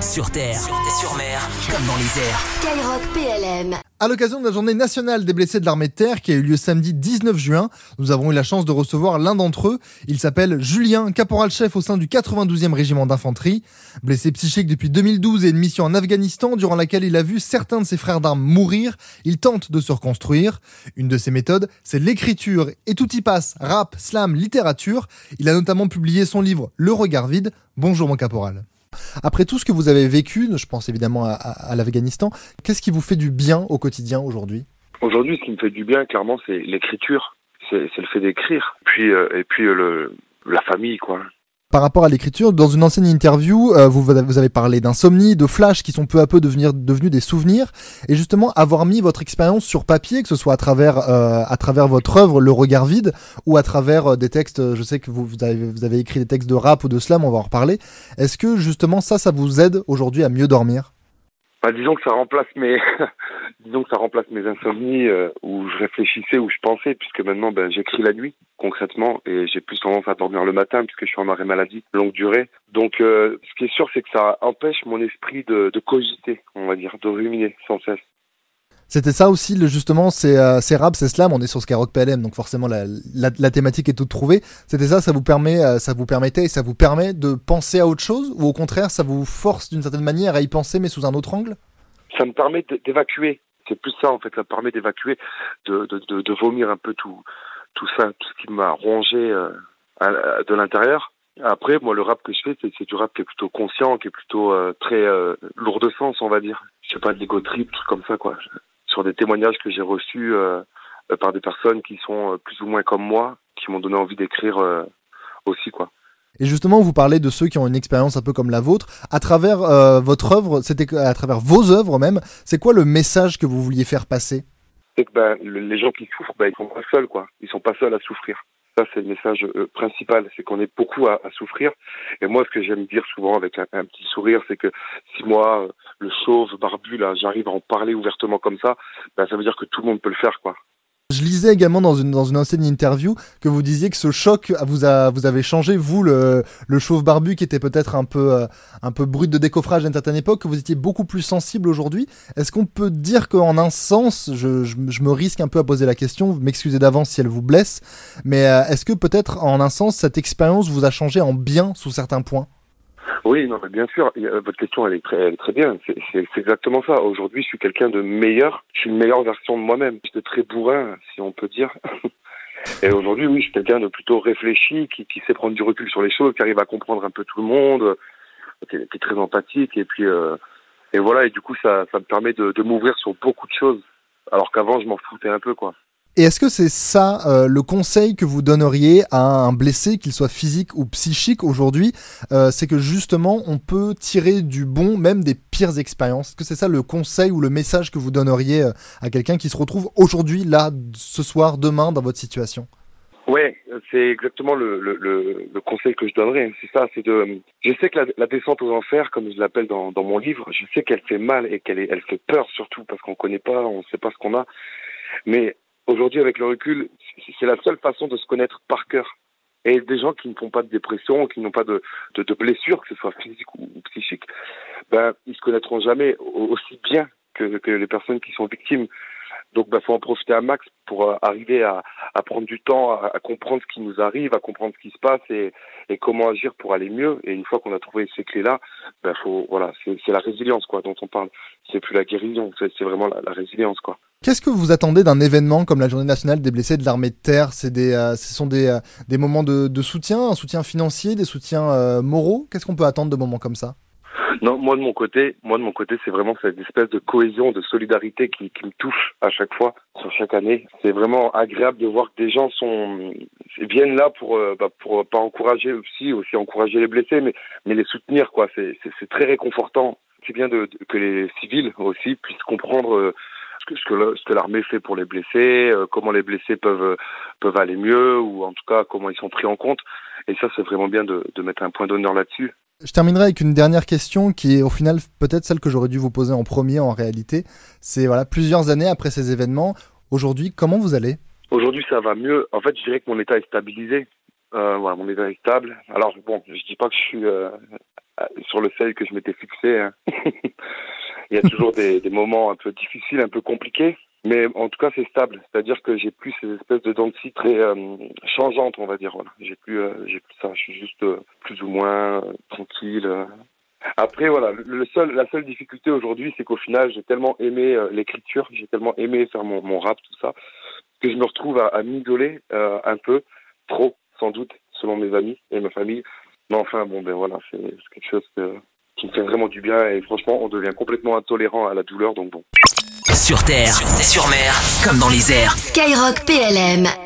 Sur terre, sur, mer, comme dans les airs. Skyrock PLM. À l'occasion de la journée nationale des blessés de l'armée de terre qui a eu lieu samedi 19 juin, nous avons eu la chance de recevoir l'un d'entre eux. Il s'appelle Julien, caporal-chef au sein du 92e régiment d'infanterie. Blessé psychique depuis 2012 et une mission en Afghanistan durant laquelle il a vu certains de ses frères d'armes mourir, il tente de se reconstruire. Une de ses méthodes, c'est l'écriture et tout y passe, rap, slam, littérature. Il a notamment publié son livre Le regard vide. Bonjour mon caporal. Après tout ce que vous avez vécu, je pense évidemment à, l'Afghanistan, qu'est-ce qui vous fait du bien au quotidien aujourd'hui? Aujourd'hui, ce qui me fait du bien, clairement, c'est l'écriture. C'est le fait d'écrire. Puis, euh, et puis euh, la famille, quoi par rapport à l'écriture, dans une ancienne interview, euh, vous, avez parlé d'insomnie, de flash qui sont peu à peu devenus des souvenirs, et justement avoir mis votre expérience sur papier, que ce soit à travers, euh, votre œuvre Le Regard Vide, ou à travers euh, des textes, je sais que vous, vous, avez, vous avez écrit des textes de rap ou de slam, on va en reparler. Est-ce que justement ça, ça vous aide aujourd'hui à mieux dormir? Disons que ça remplace mes disons que ça remplace mes insomnies euh, où je réfléchissais où je pensais puisque maintenant ben j'écris la nuit concrètement et j'ai plus tendance à dormir le matin puisque je suis en arrêt maladie longue durée. Donc euh, ce qui est sûr c'est que ça empêche mon esprit de, de cogiter on va dire de ruminer sans cesse c'était ça aussi, le, justement, c'est euh, rap, c'est slam, on est sur Skyrock PLM, donc forcément la, la, thématique est toute trouvée. C'était ça, ça vous permet, euh, ça vous permettait et ça vous permet de penser à autre chose, ou au contraire, ça vous force d'une certaine manière à y penser, mais sous un autre angle? Ça me permet d'évacuer. C'est plus ça en fait, ça me permet d'évacuer, de, de, de, vomir un peu tout, tout ça, tout ce qui m'a rongé euh, de l'intérieur. Après, moi, le rap que je fais, c'est du rap qui est plutôt conscient, qui est plutôt euh, très lourd de sens, on va dire. Je sais pas, de l'ego trip, tout comme ça, quoi sur des témoignages que j'ai reçus euh, euh, par des personnes qui sont euh, plus ou moins comme moi, qui m'ont donné envie d'écrire aussi, quoi. Et justement, vous parlez de ceux qui ont une expérience un peu comme la vôtre. À travers votre œuvre, c'était à travers vos œuvres même, c'est quoi le message que vous vouliez faire passer? C'est que ben, les gens qui souffrent, ben, ils sont pas seuls, quoi. Ils sont pas seuls à souffrir. Ça, c'est le message principal, c'est qu'on est beaucoup à, souffrir. Et moi, ce que j'aime dire souvent avec un, petit sourire, c'est que si moi, le chauve, barbu, là, j'arrive à en parler ouvertement comme ça, ben, ça veut dire que tout le monde peut le faire, quoi. Je lisais également dans une, dans une ancienne interview que vous disiez que ce choc vous a, vous avez changé, vous, le, le chauve barbu qui était peut-être un peu, euh, un peu brut de décoffrage à une certaine époque, que vous étiez beaucoup plus sensible aujourd'hui. Est-ce qu'on peut dire qu'en un sens, je, je, je, me risque un peu à poser la question, m'excusez d'avance si elle vous blesse, mais euh, est-ce que peut-être en un sens, cette expérience vous a changé en bien sous certains points? Oui, non, mais bien sûr. Votre question, elle est très, elle est très bien. C'est exactement ça. Aujourd'hui, je suis quelqu'un de meilleur. Je suis une meilleure version de moi-même. J'étais très bourrin, si on peut dire. Et aujourd'hui, oui, je suis quelqu'un de plutôt réfléchi, qui, qui, sait prendre du recul sur les choses, qui arrive à comprendre un peu tout le monde, qui est, très empathique. Et puis, euh, et voilà. Et du coup, ça, ça me permet de, de m'ouvrir sur beaucoup de choses. Alors qu'avant, je m'en foutais un peu, quoi. Et est-ce que c'est ça euh, le conseil que vous donneriez à un blessé, qu'il soit physique ou psychique aujourd'hui euh, C'est que justement, on peut tirer du bon même des pires expériences. Est-ce que c'est ça le conseil ou le message que vous donneriez euh, à quelqu'un qui se retrouve aujourd'hui, là, ce soir, demain, dans votre situation? Oui, c'est exactement le, le, le, conseil que je donnerais. C'est ça, c'est de. Je sais que la, la, descente aux enfers, comme je l'appelle dans, dans mon livre, je sais qu'elle fait mal et qu'elle elle fait peur surtout parce qu'on connaît pas, on ne sait pas ce qu'on a. Mais Aujourd'hui, avec le recul, c'est la seule façon de se connaître par cœur. Et des gens qui ne font pas de dépression, qui n'ont pas de, de, de blessures, que ce soit physique ou, psychique, ben, ils se connaîtront jamais aussi bien que, que les personnes qui sont victimes. Donc, il bah, faut en profiter un max pour euh, arriver à, à, prendre du temps, à, à, comprendre ce qui nous arrive, à comprendre ce qui se passe et, comment agir pour aller mieux. Et une fois qu'on a trouvé ces clés-là, bah, voilà, c'est la résilience quoi dont on parle. C'est plus la guérison, c'est vraiment la, résilience. Qu'est-ce que vous attendez d'un événement comme la Journée nationale des blessés de l'armée de terre? Des, euh, ce sont des, euh, moments de, soutien, un soutien financier, des soutiens moraux? Qu'est-ce qu'on peut attendre de moments comme ça? Non, moi de mon côté, moi de mon côté, c'est vraiment cette espèce de cohésion, de solidarité qui, qui me touche à chaque fois, sur chaque année. C'est vraiment agréable de voir que des gens sont viennent là pour euh, bah, pour pas encourager aussi aussi encourager les blessés, mais mais les soutenir quoi. C'est c'est très réconfortant. C'est bien de, que les civils aussi puissent comprendre. Euh, ce que, ce que l'armée fait pour les blessés, euh, comment les blessés peuvent peuvent aller mieux ou en tout cas comment ils sont pris en compte. Et ça, c'est vraiment bien de, de mettre un point d'honneur là-dessus. Je terminerai avec une dernière question qui est au final peut-être celle que j'aurais dû vous poser en premier en réalité. C'est voilà plusieurs années après ces événements. Aujourd'hui, comment vous allez? Aujourd'hui, ça va mieux. En fait, je dirais que mon état est stabilisé. Euh, voilà, mon état est stable. Alors bon, je dis pas que je suis euh, sur le seuil que je m'étais fixé. Hein. Il y a toujours des, moments un peu difficiles, un peu compliqués. Mais en tout cas, c'est stable. C'est-à-dire que j'ai plus ces espèces de dents de très euh, changeantes, on va dire. Voilà. J'ai plus, euh, plus ça. Je suis juste euh, plus ou moins tranquille. Après, voilà, le seul, la seule difficulté aujourd'hui, c'est qu'au final, j'ai tellement aimé l'écriture, j'ai tellement aimé faire mon, mon, rap, tout ça, que je me retrouve à, à m'isoler un peu, trop, sans doute, selon mes amis et ma famille. Mais enfin, bon, ben voilà, c'est quelque chose qui me fait vraiment du bien et franchement, on devient complètement intolérant à la douleur, donc bon. Sur terre, sur mer, comme dans les airs. Skyrock PLM.